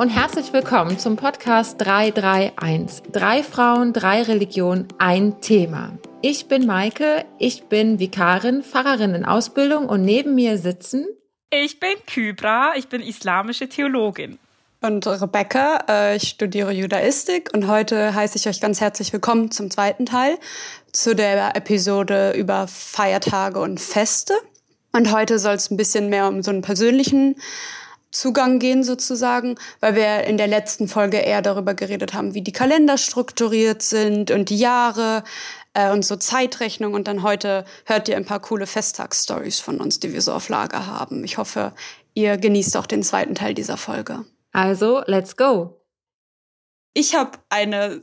und herzlich willkommen zum Podcast 331. Drei Frauen, drei Religionen, ein Thema. Ich bin Maike, ich bin Vikarin, Pfarrerin in Ausbildung und neben mir sitzen. Ich bin Kybra, ich bin islamische Theologin. Und Rebecca, äh, ich studiere Judaistik und heute heiße ich euch ganz herzlich willkommen zum zweiten Teil zu der Episode über Feiertage und Feste. Und heute soll es ein bisschen mehr um so einen persönlichen Zugang gehen sozusagen, weil wir in der letzten Folge eher darüber geredet haben, wie die Kalender strukturiert sind und die Jahre äh, und so Zeitrechnung. Und dann heute hört ihr ein paar coole Festtagsstories von uns, die wir so auf Lager haben. Ich hoffe, ihr genießt auch den zweiten Teil dieser Folge. Also, let's go. Ich habe eine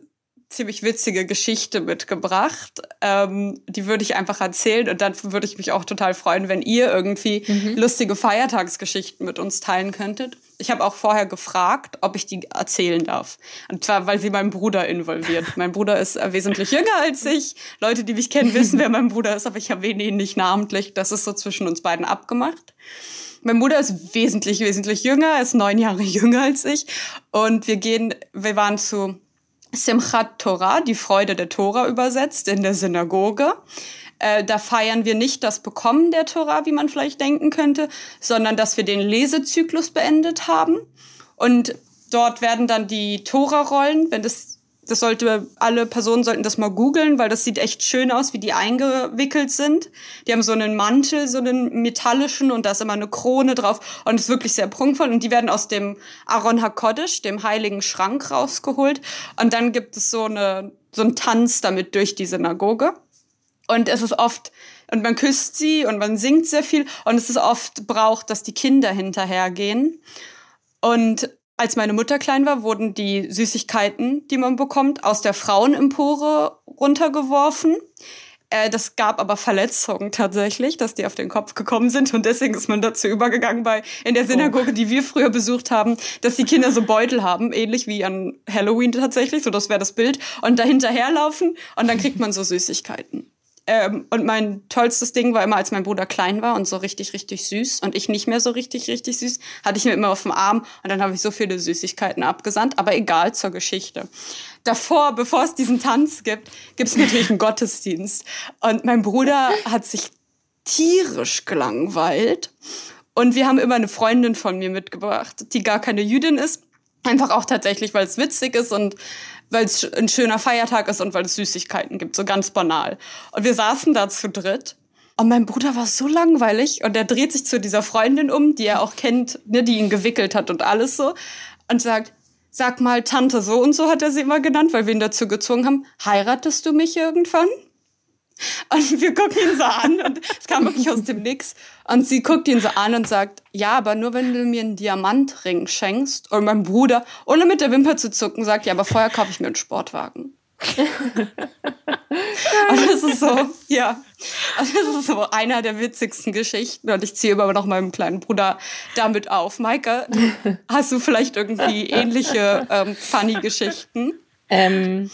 ziemlich witzige Geschichte mitgebracht. Ähm, die würde ich einfach erzählen und dann würde ich mich auch total freuen, wenn ihr irgendwie mhm. lustige Feiertagsgeschichten mit uns teilen könntet. Ich habe auch vorher gefragt, ob ich die erzählen darf. Und zwar, weil sie meinen Bruder involviert. mein Bruder ist äh, wesentlich jünger als ich. Leute, die mich kennen, wissen, wer mein Bruder ist, aber ich erwähne ihn nicht namentlich. Das ist so zwischen uns beiden abgemacht. Mein Bruder ist wesentlich, wesentlich jünger, er ist neun Jahre jünger als ich. Und wir gehen, wir waren zu Simchat Torah, die Freude der Tora übersetzt, in der Synagoge. Äh, da feiern wir nicht das Bekommen der Tora, wie man vielleicht denken könnte, sondern dass wir den Lesezyklus beendet haben. Und dort werden dann die Tora-Rollen, wenn das das sollte, alle Personen sollten das mal googeln, weil das sieht echt schön aus, wie die eingewickelt sind. Die haben so einen Mantel, so einen metallischen und da ist immer eine Krone drauf und ist wirklich sehr prunkvoll und die werden aus dem Aaron HaKodesh, dem heiligen Schrank rausgeholt und dann gibt es so eine, so einen Tanz damit durch die Synagoge. Und es ist oft, und man küsst sie und man singt sehr viel und es ist oft braucht, dass die Kinder hinterhergehen. Und als meine Mutter klein war, wurden die Süßigkeiten, die man bekommt, aus der Frauenempore runtergeworfen. Äh, das gab aber Verletzungen tatsächlich, dass die auf den Kopf gekommen sind. Und deswegen ist man dazu übergegangen, bei in der Synagoge, die wir früher besucht haben, dass die Kinder so Beutel haben, ähnlich wie an Halloween tatsächlich. So, das wäre das Bild. Und dahinterherlaufen und dann kriegt man so Süßigkeiten. Ähm, und mein tollstes Ding war immer, als mein Bruder klein war und so richtig, richtig süß und ich nicht mehr so richtig, richtig süß, hatte ich ihn immer auf dem Arm und dann habe ich so viele Süßigkeiten abgesandt, aber egal zur Geschichte. Davor, bevor es diesen Tanz gibt, gibt es natürlich einen Gottesdienst. Und mein Bruder hat sich tierisch gelangweilt. Und wir haben immer eine Freundin von mir mitgebracht, die gar keine Jüdin ist. Einfach auch tatsächlich, weil es witzig ist und weil es ein schöner Feiertag ist und weil es Süßigkeiten gibt, so ganz banal. Und wir saßen da zu dritt und mein Bruder war so langweilig und er dreht sich zu dieser Freundin um, die er auch kennt, ne, die ihn gewickelt hat und alles so und sagt, sag mal, Tante so und so hat er sie immer genannt, weil wir ihn dazu gezwungen haben, heiratest du mich irgendwann? Und wir gucken ihn so an und es kam wirklich aus dem Nix. Und sie guckt ihn so an und sagt, ja, aber nur wenn du mir einen Diamantring schenkst. Und mein Bruder, ohne mit der Wimper zu zucken, sagt, ja, aber vorher kaufe ich mir einen Sportwagen. und das ist so, ja, das ist so einer der witzigsten Geschichten und ich ziehe immer noch meinem kleinen Bruder damit auf. Maike, hast du vielleicht irgendwie ähnliche ähm, funny Geschichten? Ähm,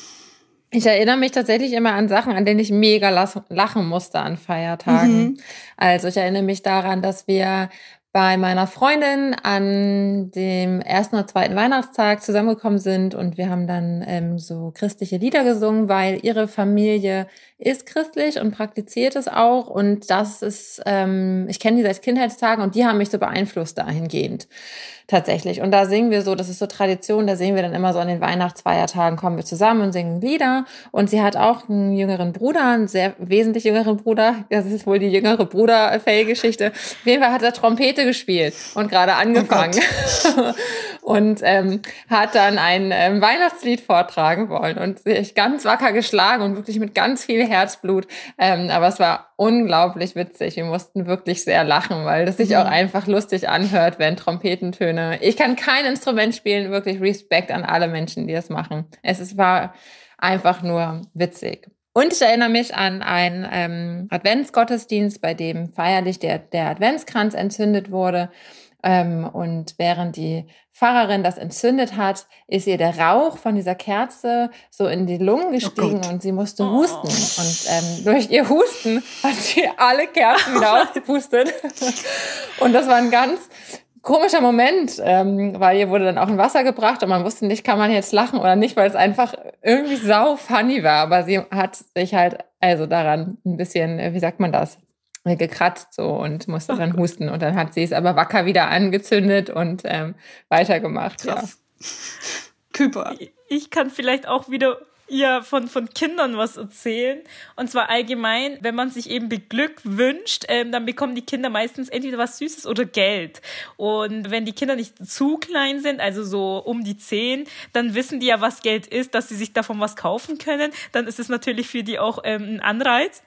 ich erinnere mich tatsächlich immer an Sachen, an denen ich mega lachen musste an Feiertagen. Mhm. Also ich erinnere mich daran, dass wir bei meiner Freundin an dem ersten oder zweiten Weihnachtstag zusammengekommen sind und wir haben dann ähm, so christliche Lieder gesungen, weil ihre Familie ist christlich und praktiziert es auch und das ist, ähm, ich kenne die seit Kindheitstagen und die haben mich so beeinflusst dahingehend tatsächlich. Und da singen wir so, das ist so Tradition, da sehen wir dann immer so an den Weihnachtsfeiertagen, kommen wir zusammen und singen Lieder. Und sie hat auch einen jüngeren Bruder, einen sehr wesentlich jüngeren Bruder. Das ist wohl die jüngere Bruder-Fell-Geschichte. Auf jeden Fall hat er Trompete gespielt und gerade angefangen. Oh und ähm, hat dann ein ähm, Weihnachtslied vortragen wollen und sich ganz wacker geschlagen und wirklich mit ganz viel Herzblut. Ähm, aber es war unglaublich witzig. Wir mussten wirklich sehr lachen, weil das sich mhm. auch einfach lustig anhört, wenn Trompetentöne. Ich kann kein Instrument spielen, wirklich Respekt an alle Menschen, die das machen. Es ist, war einfach nur witzig. Und ich erinnere mich an einen ähm, Adventsgottesdienst, bei dem feierlich der, der Adventskranz entzündet wurde. Ähm, und während die Pfarrerin das entzündet hat, ist ihr der Rauch von dieser Kerze so in die Lungen oh gestiegen oh und sie musste husten. Und ähm, durch ihr Husten hat sie alle Kerzen wieder ausgepustet. und das war ein ganz komischer Moment, ähm, weil ihr wurde dann auch ein Wasser gebracht und man wusste nicht, kann man jetzt lachen oder nicht, weil es einfach irgendwie sau funny war. Aber sie hat sich halt also daran ein bisschen, äh, wie sagt man das, gekratzt so und musste dann husten und dann hat sie es aber wacker wieder angezündet und ähm, weitergemacht. Krass. Ja. Küper. Ich kann vielleicht auch wieder ihr von, von Kindern was erzählen. Und zwar allgemein, wenn man sich eben beglückwünscht, ähm, dann bekommen die Kinder meistens entweder was Süßes oder Geld. Und wenn die Kinder nicht zu klein sind, also so um die zehn, dann wissen die ja, was Geld ist, dass sie sich davon was kaufen können. Dann ist es natürlich für die auch ähm, ein Anreiz.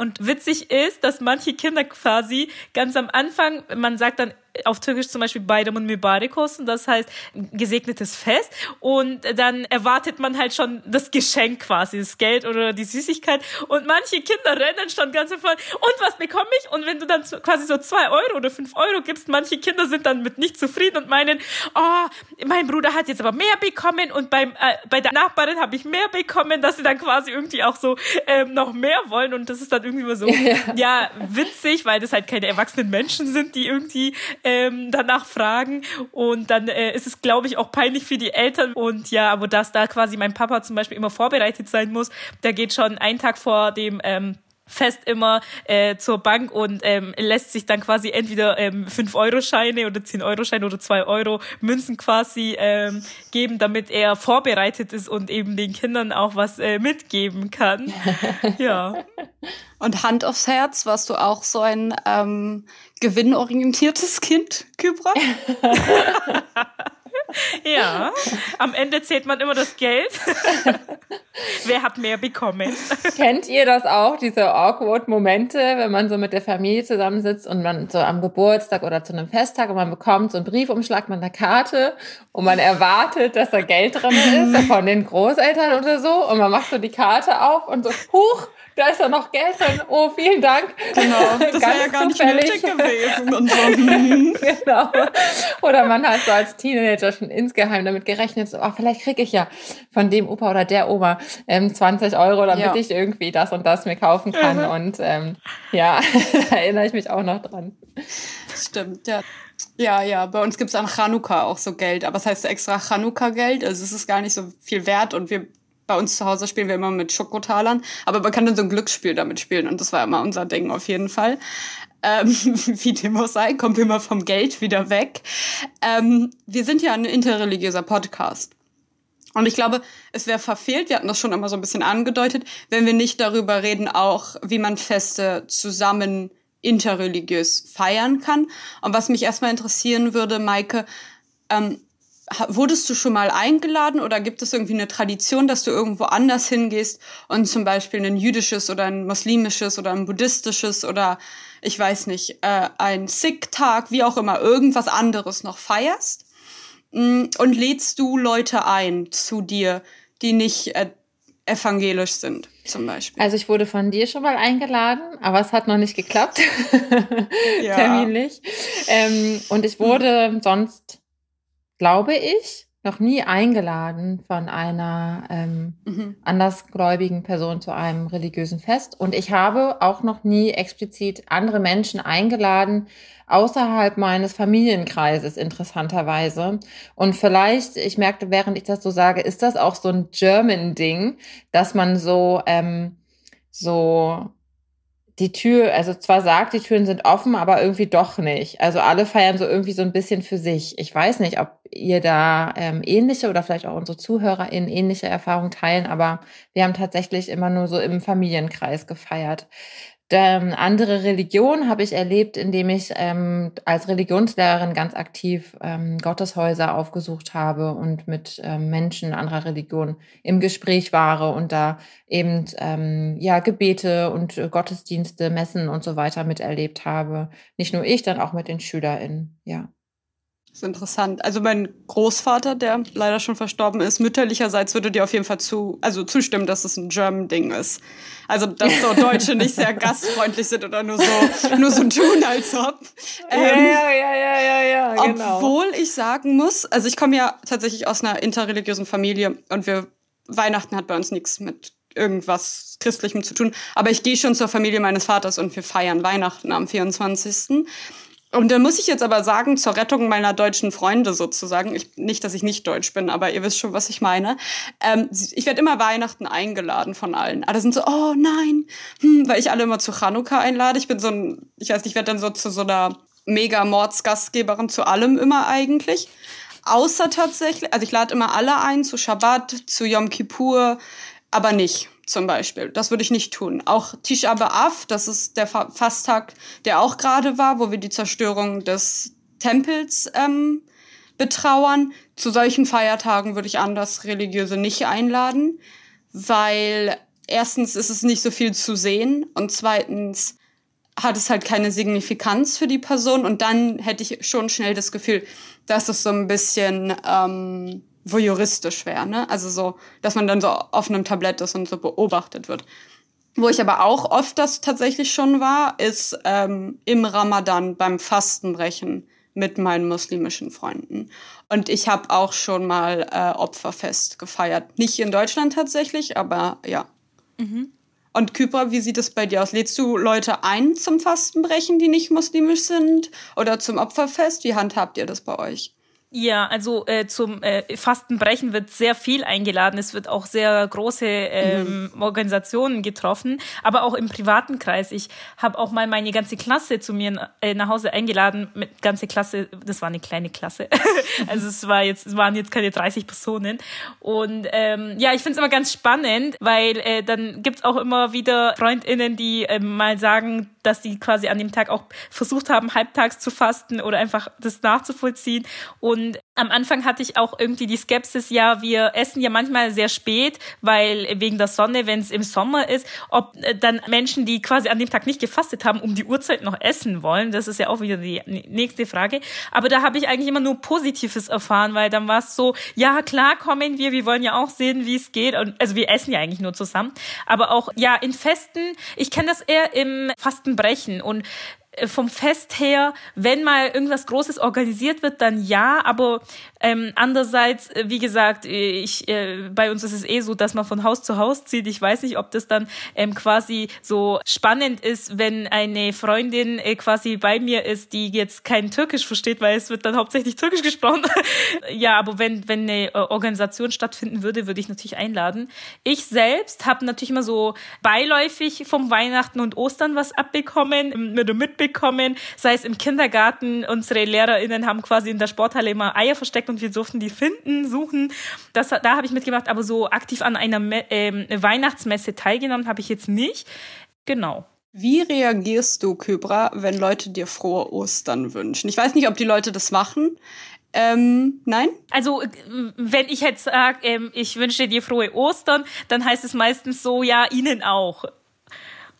Und witzig ist, dass manche Kinder quasi ganz am Anfang, man sagt dann auf Türkisch zum Beispiel Bayramın Mübarek olsun, das heißt gesegnetes Fest. Und dann erwartet man halt schon das Geschenk quasi, das Geld oder die Süßigkeit. Und manche Kinder rennen schon ganz voll. Und was bekomme ich? Und wenn du dann quasi so zwei Euro oder fünf Euro gibst, manche Kinder sind dann mit nicht zufrieden und meinen, oh, mein Bruder hat jetzt aber mehr bekommen und beim, äh, bei der Nachbarin habe ich mehr bekommen, dass sie dann quasi irgendwie auch so ähm, noch mehr wollen. Und das ist dann irgendwie so, ja. ja, witzig, weil das halt keine erwachsenen Menschen sind, die irgendwie ähm, danach fragen. Und dann äh, ist es, glaube ich, auch peinlich für die Eltern. Und ja, aber dass da quasi mein Papa zum Beispiel immer vorbereitet sein muss, der geht schon einen Tag vor dem ähm, fest immer äh, zur Bank und ähm, lässt sich dann quasi entweder ähm, 5-Euro-Scheine oder 10-Euro-Scheine oder 2 Euro Münzen quasi ähm, geben, damit er vorbereitet ist und eben den Kindern auch was äh, mitgeben kann. ja. Und Hand aufs Herz, warst du auch so ein ähm, gewinnorientiertes Kind, Kybra? Ja, am Ende zählt man immer das Geld. Wer hat mehr bekommen? Kennt ihr das auch, diese awkward Momente, wenn man so mit der Familie zusammensitzt und man so am Geburtstag oder zu einem Festtag und man bekommt so einen Briefumschlag mit einer Karte und man erwartet, dass da Geld drin ist von den Großeltern oder so und man macht so die Karte auf und so, huch, da ist ja noch Geld drin. Oh, vielen Dank. Genau, das wäre ja gar zufällig. nicht nötig gewesen. Und so. genau. Oder man hat so als Teenager schon insgeheim damit gerechnet, so, oh, vielleicht kriege ich ja von dem Opa oder der Oma ähm, 20 Euro, damit ja. ich irgendwie das und das mir kaufen kann. Mhm. Und ähm, ja, da erinnere ich mich auch noch dran. Stimmt, ja. Ja, ja, bei uns gibt es an Chanukka auch so Geld, aber es heißt extra Chanukka-Geld, also es ist gar nicht so viel wert und wir bei uns zu Hause spielen wir immer mit Schokotalern, aber man kann dann so ein Glücksspiel damit spielen und das war immer unser Ding auf jeden Fall. Ähm, wie dem auch sei, kommen wir mal vom Geld wieder weg. Ähm, wir sind ja ein interreligiöser Podcast. Und ich glaube, es wäre verfehlt, wir hatten das schon immer so ein bisschen angedeutet, wenn wir nicht darüber reden, auch wie man Feste zusammen interreligiös feiern kann. Und was mich erstmal interessieren würde, Maike, ähm, wurdest du schon mal eingeladen oder gibt es irgendwie eine Tradition, dass du irgendwo anders hingehst und zum Beispiel ein jüdisches oder ein muslimisches oder ein buddhistisches oder ich weiß nicht, äh, ein Sikh-Tag, wie auch immer, irgendwas anderes noch feierst? Mm, und lädst du Leute ein zu dir, die nicht äh, evangelisch sind, zum Beispiel? Also ich wurde von dir schon mal eingeladen, aber es hat noch nicht geklappt, ja. terminlich. Ähm, und ich wurde mhm. sonst glaube ich, noch nie eingeladen von einer ähm, mhm. andersgläubigen Person zu einem religiösen Fest. Und ich habe auch noch nie explizit andere Menschen eingeladen, außerhalb meines Familienkreises, interessanterweise. Und vielleicht, ich merkte, während ich das so sage, ist das auch so ein German-Ding, dass man so, ähm, so die Tür, also zwar sagt, die Türen sind offen, aber irgendwie doch nicht. Also alle feiern so irgendwie so ein bisschen für sich. Ich weiß nicht, ob ihr da ähm, ähnliche oder vielleicht auch unsere ZuhörerInnen ähnliche Erfahrungen teilen, aber wir haben tatsächlich immer nur so im Familienkreis gefeiert. Ähm, andere Religion habe ich erlebt, indem ich ähm, als Religionslehrerin ganz aktiv ähm, Gotteshäuser aufgesucht habe und mit ähm, Menschen anderer Religion im Gespräch war und da eben ähm, ja Gebete und äh, Gottesdienste, Messen und so weiter miterlebt habe. Nicht nur ich, dann auch mit den SchülerInnen, ja. Das ist interessant. Also mein Großvater, der leider schon verstorben ist, mütterlicherseits würde dir auf jeden Fall zu, also zustimmen, dass es ein German-Ding ist. Also dass so Deutsche nicht sehr gastfreundlich sind oder nur so, nur so tun, als ob. Ähm, ja, ja, ja, ja, ja, genau. Obwohl ich sagen muss, also ich komme ja tatsächlich aus einer interreligiösen Familie und wir Weihnachten hat bei uns nichts mit irgendwas Christlichem zu tun. Aber ich gehe schon zur Familie meines Vaters und wir feiern Weihnachten am 24. Und da muss ich jetzt aber sagen, zur Rettung meiner deutschen Freunde sozusagen, ich, nicht, dass ich nicht deutsch bin, aber ihr wisst schon, was ich meine. Ähm, ich werde immer Weihnachten eingeladen von allen. Alle sind so, oh nein, hm, weil ich alle immer zu Chanukka einlade. Ich bin so ein, ich weiß nicht, ich werde dann so zu so einer Mega-Mords-Gastgeberin zu allem immer eigentlich. Außer tatsächlich, also ich lade immer alle ein zu Shabbat, zu Yom Kippur, aber nicht zum Beispiel. Das würde ich nicht tun. Auch Tisha B'Av, das ist der Fasttag, der auch gerade war, wo wir die Zerstörung des Tempels ähm, betrauern. Zu solchen Feiertagen würde ich anders Religiöse nicht einladen, weil erstens ist es nicht so viel zu sehen und zweitens hat es halt keine Signifikanz für die Person und dann hätte ich schon schnell das Gefühl, dass es so ein bisschen ähm, voyeuristisch wäre, ne? Also so, dass man dann so auf einem Tablett ist und so beobachtet wird. Wo ich aber auch oft das tatsächlich schon war, ist ähm, im Ramadan beim Fastenbrechen mit meinen muslimischen Freunden. Und ich habe auch schon mal äh, Opferfest gefeiert. Nicht in Deutschland tatsächlich, aber ja. Mhm. Und Kypra, wie sieht es bei dir aus? Lädst du Leute ein zum Fastenbrechen, die nicht muslimisch sind? Oder zum Opferfest? Wie handhabt ihr das bei euch? Ja, also äh, zum äh, Fastenbrechen wird sehr viel eingeladen. Es wird auch sehr große ähm, mhm. Organisationen getroffen, aber auch im privaten Kreis. Ich habe auch mal meine ganze Klasse zu mir äh, nach Hause eingeladen. Mit ganze Klasse, das war eine kleine Klasse. also es war jetzt, es waren jetzt keine 30 Personen. Und ähm, ja, ich finde es immer ganz spannend, weil äh, dann gibt's auch immer wieder FreundInnen, die äh, mal sagen, dass die quasi an dem Tag auch versucht haben, halbtags zu fasten oder einfach das nachzuvollziehen. Und am Anfang hatte ich auch irgendwie die Skepsis, ja, wir essen ja manchmal sehr spät, weil wegen der Sonne, wenn es im Sommer ist, ob äh, dann Menschen, die quasi an dem Tag nicht gefastet haben, um die Uhrzeit noch essen wollen, das ist ja auch wieder die nächste Frage. Aber da habe ich eigentlich immer nur Positives erfahren, weil dann war es so, ja, klar kommen wir, wir wollen ja auch sehen, wie es geht. Und, also wir essen ja eigentlich nur zusammen. Aber auch, ja, in Festen, ich kenne das eher im Fastenbrechen und vom Fest her, wenn mal irgendwas Großes organisiert wird, dann ja, aber ähm, andererseits, äh, wie gesagt, äh, ich, äh, bei uns ist es eh so, dass man von Haus zu Haus zieht. Ich weiß nicht, ob das dann ähm, quasi so spannend ist, wenn eine Freundin äh, quasi bei mir ist, die jetzt kein Türkisch versteht, weil es wird dann hauptsächlich Türkisch gesprochen. ja, aber wenn, wenn eine Organisation stattfinden würde, würde ich natürlich einladen. Ich selbst habe natürlich immer so beiläufig vom Weihnachten und Ostern was abbekommen, mit mitbekommen, sei es im Kindergarten. Unsere LehrerInnen haben quasi in der Sporthalle immer Eier versteckt und wir durften die finden, suchen. Das, da habe ich mitgemacht, aber so aktiv an einer ähm, Weihnachtsmesse teilgenommen habe ich jetzt nicht. Genau. Wie reagierst du, Kybra, wenn Leute dir frohe Ostern wünschen? Ich weiß nicht, ob die Leute das machen. Ähm, nein? Also, wenn ich jetzt sage, ähm, ich wünsche dir frohe Ostern, dann heißt es meistens so, ja, Ihnen auch.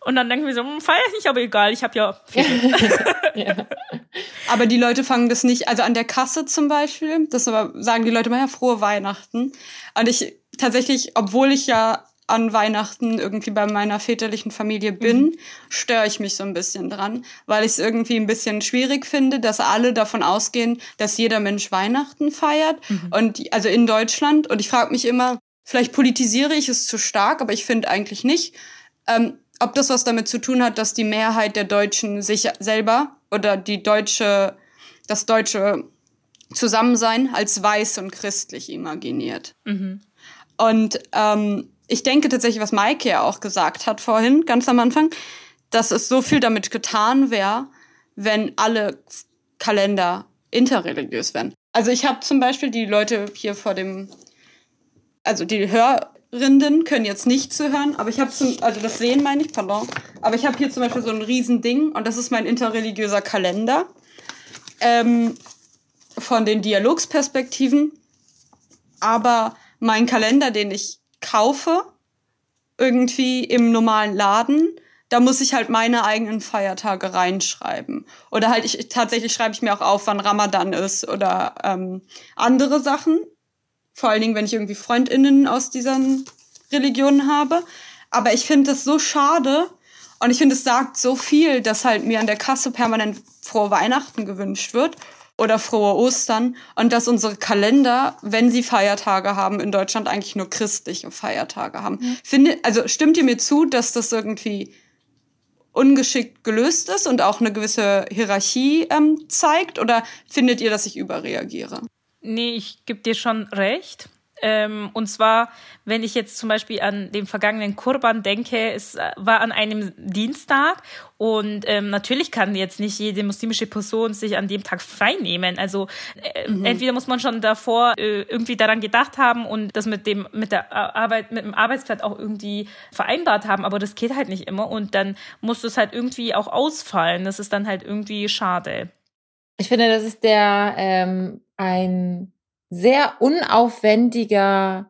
Und dann denken wir so, hm, feier ich nicht, aber egal, ich habe ja viel. ja. Aber die Leute fangen das nicht, also an der Kasse zum Beispiel, das aber sagen die Leute mal ja frohe Weihnachten. Und ich tatsächlich, obwohl ich ja an Weihnachten irgendwie bei meiner väterlichen Familie bin, mhm. störe ich mich so ein bisschen dran, weil ich es irgendwie ein bisschen schwierig finde, dass alle davon ausgehen, dass jeder Mensch Weihnachten feiert. Mhm. Und also in Deutschland. Und ich frage mich immer, vielleicht politisiere ich es zu stark, aber ich finde eigentlich nicht. Ähm, ob das was damit zu tun hat, dass die Mehrheit der Deutschen sich selber oder die deutsche, das deutsche Zusammensein als weiß und christlich imaginiert. Mhm. Und ähm, ich denke tatsächlich, was Maike ja auch gesagt hat vorhin, ganz am Anfang, dass es so viel damit getan wäre, wenn alle Kalender interreligiös wären. Also ich habe zum Beispiel die Leute hier vor dem, also die Hör Rinden können jetzt nicht zuhören, aber ich habe zum, also das sehen meine ich, pardon, aber ich habe hier zum Beispiel so ein Riesending und das ist mein interreligiöser Kalender ähm, von den Dialogsperspektiven. Aber mein Kalender, den ich kaufe, irgendwie im normalen Laden, da muss ich halt meine eigenen Feiertage reinschreiben. Oder halt ich tatsächlich schreibe ich mir auch auf, wann Ramadan ist oder ähm, andere Sachen. Vor allen Dingen, wenn ich irgendwie FreundInnen aus diesen Religionen habe. Aber ich finde das so schade und ich finde, es sagt so viel, dass halt mir an der Kasse permanent frohe Weihnachten gewünscht wird oder frohe Ostern und dass unsere Kalender, wenn sie Feiertage haben, in Deutschland eigentlich nur christliche Feiertage haben. Mhm. Finde, also stimmt ihr mir zu, dass das irgendwie ungeschickt gelöst ist und auch eine gewisse Hierarchie ähm, zeigt? Oder findet ihr, dass ich überreagiere? Nee, ich gebe dir schon recht. Ähm, und zwar, wenn ich jetzt zum Beispiel an den vergangenen Kurban denke, es äh, war an einem Dienstag und ähm, natürlich kann jetzt nicht jede muslimische Person sich an dem Tag frei nehmen. Also äh, mhm. entweder muss man schon davor äh, irgendwie daran gedacht haben und das mit dem mit der Arbeit mit dem Arbeitsplatz auch irgendwie vereinbart haben, aber das geht halt nicht immer und dann muss es halt irgendwie auch ausfallen. Das ist dann halt irgendwie schade. Ich finde, das ist der ähm, ein sehr unaufwendiger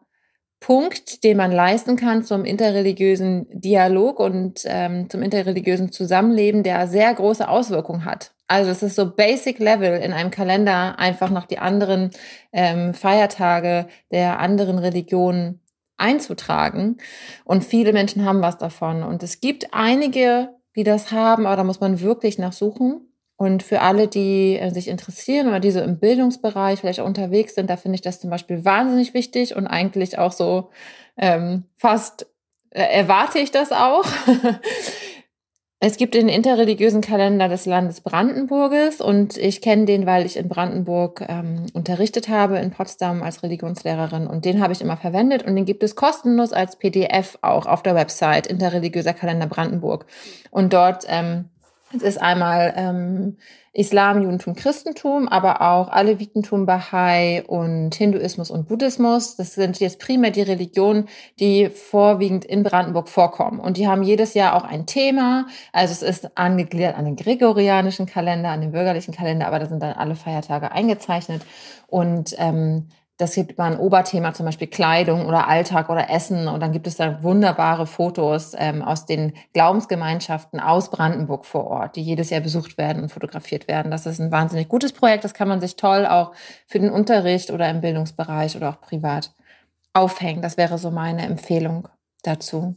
Punkt, den man leisten kann zum interreligiösen Dialog und ähm, zum interreligiösen Zusammenleben, der sehr große Auswirkungen hat. Also es ist so Basic Level in einem Kalender einfach noch die anderen ähm, Feiertage der anderen Religionen einzutragen. Und viele Menschen haben was davon. Und es gibt einige, die das haben, aber da muss man wirklich nachsuchen. Und für alle, die äh, sich interessieren oder die so im Bildungsbereich vielleicht auch unterwegs sind, da finde ich das zum Beispiel wahnsinnig wichtig und eigentlich auch so ähm, fast äh, erwarte ich das auch. es gibt den interreligiösen Kalender des Landes Brandenburges und ich kenne den, weil ich in Brandenburg ähm, unterrichtet habe, in Potsdam als Religionslehrerin und den habe ich immer verwendet und den gibt es kostenlos als PDF auch auf der Website Interreligiöser Kalender Brandenburg. Und dort ähm, es ist einmal ähm, Islam, Judentum, Christentum, aber auch Alevitentum, Bahai und Hinduismus und Buddhismus. Das sind jetzt primär die Religionen, die vorwiegend in Brandenburg vorkommen. Und die haben jedes Jahr auch ein Thema. Also es ist angegliedert an den gregorianischen Kalender, an den bürgerlichen Kalender, aber da sind dann alle Feiertage eingezeichnet. Und ähm, das gibt mal ein Oberthema, zum Beispiel Kleidung oder Alltag oder Essen. Und dann gibt es da wunderbare Fotos ähm, aus den Glaubensgemeinschaften aus Brandenburg vor Ort, die jedes Jahr besucht werden und fotografiert werden. Das ist ein wahnsinnig gutes Projekt. Das kann man sich toll auch für den Unterricht oder im Bildungsbereich oder auch privat aufhängen. Das wäre so meine Empfehlung dazu.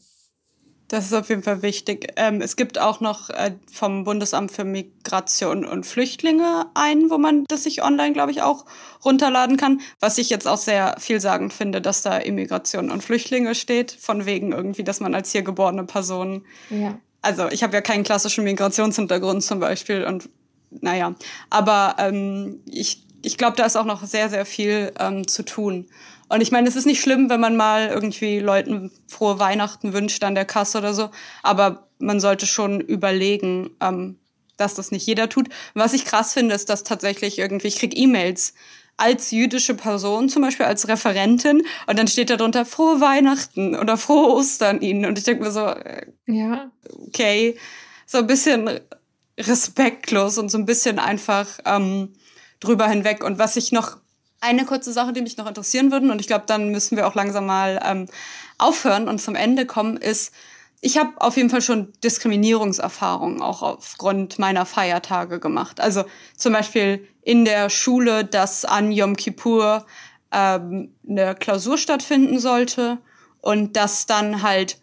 Das ist auf jeden Fall wichtig. Ähm, es gibt auch noch äh, vom Bundesamt für Migration und Flüchtlinge einen, wo man das sich online, glaube ich, auch runterladen kann. Was ich jetzt auch sehr vielsagend finde, dass da Immigration und Flüchtlinge steht, von wegen irgendwie, dass man als hier geborene Person. Ja. Also ich habe ja keinen klassischen Migrationshintergrund zum Beispiel und naja, aber ähm, ich, ich glaube, da ist auch noch sehr, sehr viel ähm, zu tun. Und ich meine, es ist nicht schlimm, wenn man mal irgendwie Leuten frohe Weihnachten wünscht an der Kasse oder so, aber man sollte schon überlegen, ähm, dass das nicht jeder tut. Was ich krass finde, ist, dass tatsächlich irgendwie, ich krieg E-Mails als jüdische Person, zum Beispiel als Referentin, und dann steht da drunter frohe Weihnachten oder frohe Ostern Ihnen. Und ich denke mir so, äh, ja, okay, so ein bisschen respektlos und so ein bisschen einfach ähm, drüber hinweg. Und was ich noch eine kurze Sache, die mich noch interessieren würden, und ich glaube, dann müssen wir auch langsam mal ähm, aufhören und zum Ende kommen, ist, ich habe auf jeden Fall schon Diskriminierungserfahrungen auch aufgrund meiner Feiertage gemacht. Also zum Beispiel in der Schule, dass an Yom Kippur ähm, eine Klausur stattfinden sollte und dass dann halt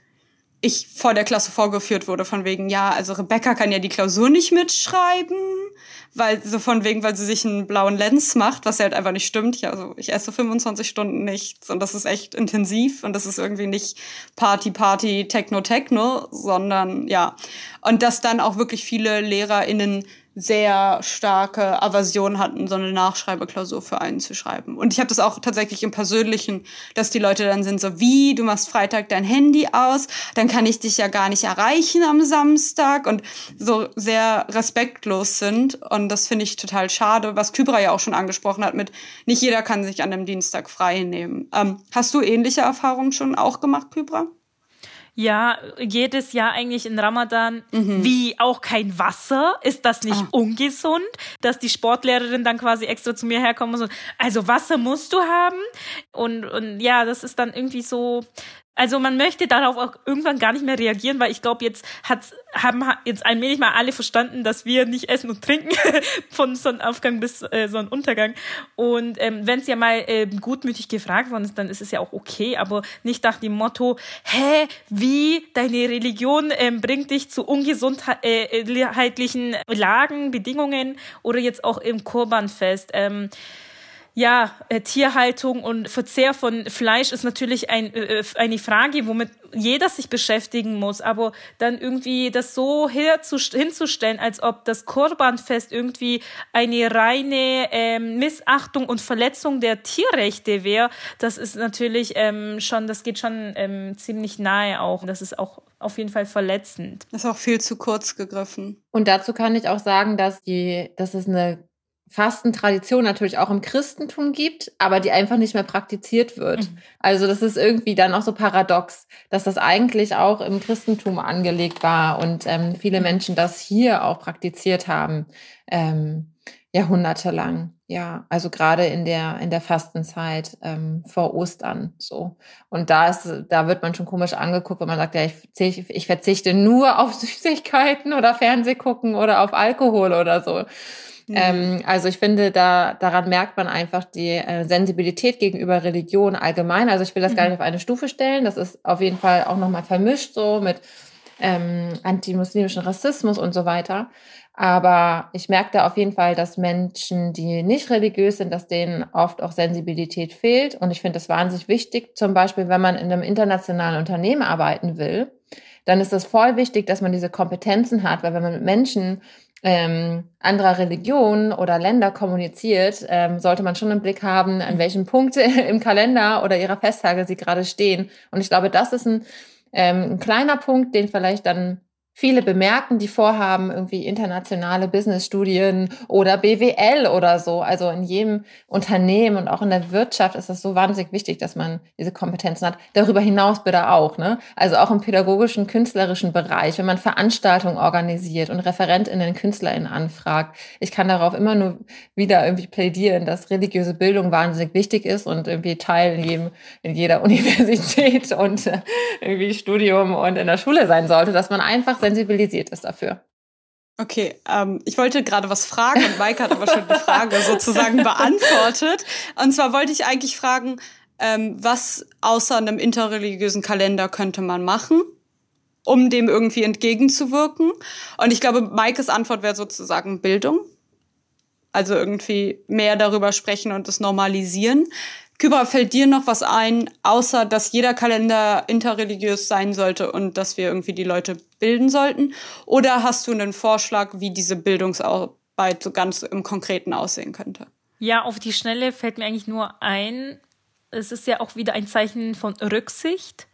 ich vor der Klasse vorgeführt wurde von wegen, ja, also Rebecca kann ja die Klausur nicht mitschreiben, weil so von wegen, weil sie sich einen blauen Lens macht, was ja halt einfach nicht stimmt. Ja, also ich esse 25 Stunden nichts und das ist echt intensiv und das ist irgendwie nicht Party, Party, Techno, Techno, sondern ja. Und dass dann auch wirklich viele LehrerInnen sehr starke Aversion hatten, so eine Nachschreibeklausur für einen zu schreiben. Und ich habe das auch tatsächlich im Persönlichen, dass die Leute dann sind so, wie, du machst Freitag dein Handy aus, dann kann ich dich ja gar nicht erreichen am Samstag und so sehr respektlos sind. Und das finde ich total schade, was Kybra ja auch schon angesprochen hat mit, nicht jeder kann sich an einem Dienstag frei nehmen. Ähm, hast du ähnliche Erfahrungen schon auch gemacht, Kybra? Ja, jedes Jahr eigentlich in Ramadan, mhm. wie auch kein Wasser. Ist das nicht ah. ungesund, dass die Sportlehrerin dann quasi extra zu mir herkommt und so, also Wasser musst du haben? Und, und ja, das ist dann irgendwie so, also man möchte darauf auch irgendwann gar nicht mehr reagieren, weil ich glaube, jetzt hat, haben jetzt allmählich mal alle verstanden, dass wir nicht essen und trinken von Sonnenaufgang bis äh, Sonnenuntergang. Und ähm, wenn es ja mal äh, gutmütig gefragt worden ist, dann ist es ja auch okay, aber nicht nach dem Motto, hä, wie deine Religion ähm, bringt dich zu ungesundheitlichen Lagen, Bedingungen oder jetzt auch im Kurbanfest. Ähm, ja, äh, Tierhaltung und Verzehr von Fleisch ist natürlich ein, äh, äh, eine Frage, womit jeder sich beschäftigen muss. Aber dann irgendwie das so hinzustellen, als ob das Korbanfest irgendwie eine reine ähm, Missachtung und Verletzung der Tierrechte wäre, das ist natürlich ähm, schon, das geht schon ähm, ziemlich nahe auch. Das ist auch auf jeden Fall verletzend. Das ist auch viel zu kurz gegriffen. Und dazu kann ich auch sagen, dass die, dass es eine Fastentradition natürlich auch im Christentum gibt, aber die einfach nicht mehr praktiziert wird. Mhm. Also das ist irgendwie dann auch so paradox, dass das eigentlich auch im Christentum angelegt war und ähm, viele mhm. Menschen das hier auch praktiziert haben, ähm, jahrhundertelang. Ja, also gerade in der in der Fastenzeit ähm, vor Ostern so. Und da ist, da wird man schon komisch angeguckt, wenn man sagt, ja, ich, ich verzichte nur auf Süßigkeiten oder Fernsehgucken oder auf Alkohol oder so. Mhm. Ähm, also ich finde, da daran merkt man einfach die äh, Sensibilität gegenüber Religion allgemein. Also ich will das mhm. gar nicht auf eine Stufe stellen. Das ist auf jeden Fall auch nochmal vermischt so mit ähm, antimuslimischen Rassismus und so weiter. Aber ich merke da auf jeden Fall, dass Menschen, die nicht religiös sind, dass denen oft auch Sensibilität fehlt. Und ich finde das wahnsinnig wichtig. Zum Beispiel, wenn man in einem internationalen Unternehmen arbeiten will, dann ist es voll wichtig, dass man diese Kompetenzen hat, weil wenn man mit Menschen ähm, anderer Religionen oder Länder kommuniziert, ähm, sollte man schon im Blick haben, an welchem Punkt im Kalender oder ihrer Festtage sie gerade stehen. Und ich glaube, das ist ein, ähm, ein kleiner Punkt, den vielleicht dann viele bemerken, die vorhaben, irgendwie internationale Businessstudien oder BWL oder so. Also in jedem Unternehmen und auch in der Wirtschaft ist es so wahnsinnig wichtig, dass man diese Kompetenzen hat. Darüber hinaus bitte auch, ne? Also auch im pädagogischen, künstlerischen Bereich, wenn man Veranstaltungen organisiert und ReferentInnen, KünstlerInnen anfragt. Ich kann darauf immer nur wieder irgendwie plädieren, dass religiöse Bildung wahnsinnig wichtig ist und irgendwie Teil in jedem, in jeder Universität und äh, irgendwie Studium und in der Schule sein sollte, dass man einfach sensibilisiert ist dafür. Okay, ähm, ich wollte gerade was fragen und Mike hat aber schon die Frage sozusagen beantwortet. Und zwar wollte ich eigentlich fragen, ähm, was außer einem interreligiösen Kalender könnte man machen, um dem irgendwie entgegenzuwirken? Und ich glaube, Maikes Antwort wäre sozusagen Bildung. Also irgendwie mehr darüber sprechen und es normalisieren. Kübra, fällt dir noch was ein, außer dass jeder Kalender interreligiös sein sollte und dass wir irgendwie die Leute bilden sollten? Oder hast du einen Vorschlag, wie diese Bildungsarbeit so ganz im Konkreten aussehen könnte? Ja, auf die Schnelle fällt mir eigentlich nur ein, es ist ja auch wieder ein Zeichen von Rücksicht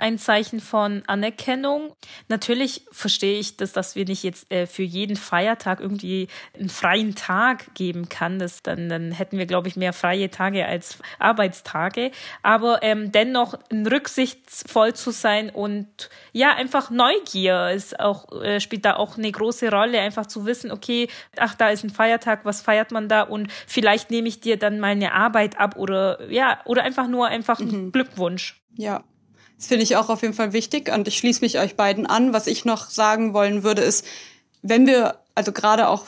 ein Zeichen von Anerkennung. Natürlich verstehe ich das, dass wir nicht jetzt äh, für jeden Feiertag irgendwie einen freien Tag geben kann. Das, dann, dann hätten wir, glaube ich, mehr freie Tage als Arbeitstage. Aber ähm, dennoch rücksichtsvoll zu sein und ja, einfach Neugier ist auch, äh, spielt da auch eine große Rolle. Einfach zu wissen, okay, ach, da ist ein Feiertag, was feiert man da? Und vielleicht nehme ich dir dann mal eine Arbeit ab oder ja, oder einfach nur einfach mhm. einen Glückwunsch. Ja, das finde ich auch auf jeden Fall wichtig und ich schließe mich euch beiden an. Was ich noch sagen wollen würde, ist, wenn wir, also gerade auch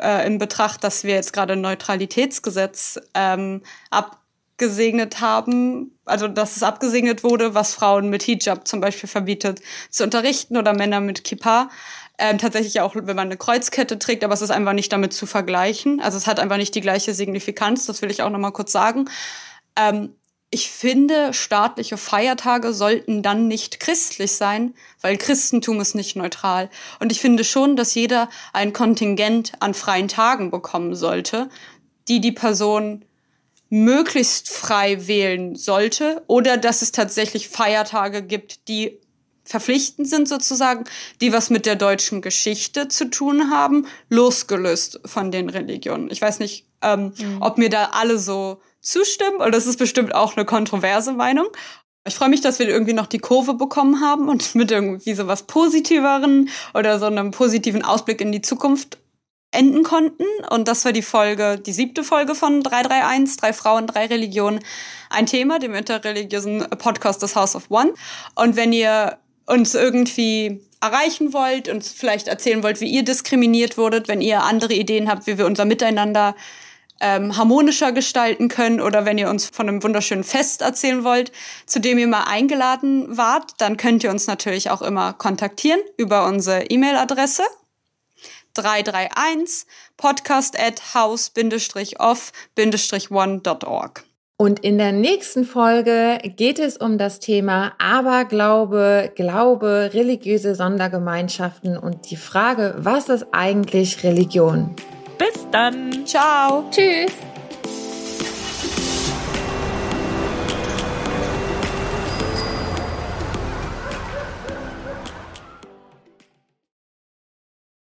äh, in Betracht, dass wir jetzt gerade ein Neutralitätsgesetz ähm, abgesegnet haben, also dass es abgesegnet wurde, was Frauen mit Hijab zum Beispiel verbietet zu unterrichten oder Männer mit Kippa. Ähm, tatsächlich auch, wenn man eine Kreuzkette trägt, aber es ist einfach nicht damit zu vergleichen. Also es hat einfach nicht die gleiche Signifikanz, das will ich auch nochmal kurz sagen. Ähm, ich finde, staatliche Feiertage sollten dann nicht christlich sein, weil Christentum ist nicht neutral. Und ich finde schon, dass jeder ein Kontingent an freien Tagen bekommen sollte, die die Person möglichst frei wählen sollte oder dass es tatsächlich Feiertage gibt, die verpflichtend sind sozusagen, die was mit der deutschen Geschichte zu tun haben, losgelöst von den Religionen. Ich weiß nicht, ähm, mhm. ob mir da alle so zustimmen und das ist bestimmt auch eine kontroverse Meinung. Ich freue mich, dass wir irgendwie noch die Kurve bekommen haben und mit irgendwie so was Positiveren oder so einem positiven Ausblick in die Zukunft enden konnten. Und das war die Folge, die siebte Folge von 331, drei Frauen, drei Religionen. Ein Thema, dem interreligiösen Podcast des House of One. Und wenn ihr uns irgendwie erreichen wollt und vielleicht erzählen wollt, wie ihr diskriminiert wurdet, wenn ihr andere Ideen habt, wie wir unser Miteinander ähm, harmonischer gestalten können oder wenn ihr uns von einem wunderschönen Fest erzählen wollt, zu dem ihr mal eingeladen wart, dann könnt ihr uns natürlich auch immer kontaktieren über unsere E-Mail-Adresse 331 podcast at house-off-one.org. Und in der nächsten Folge geht es um das Thema Aberglaube, Glaube, religiöse Sondergemeinschaften und die Frage, was ist eigentlich Religion? Bis dann. Ciao. Tschüss.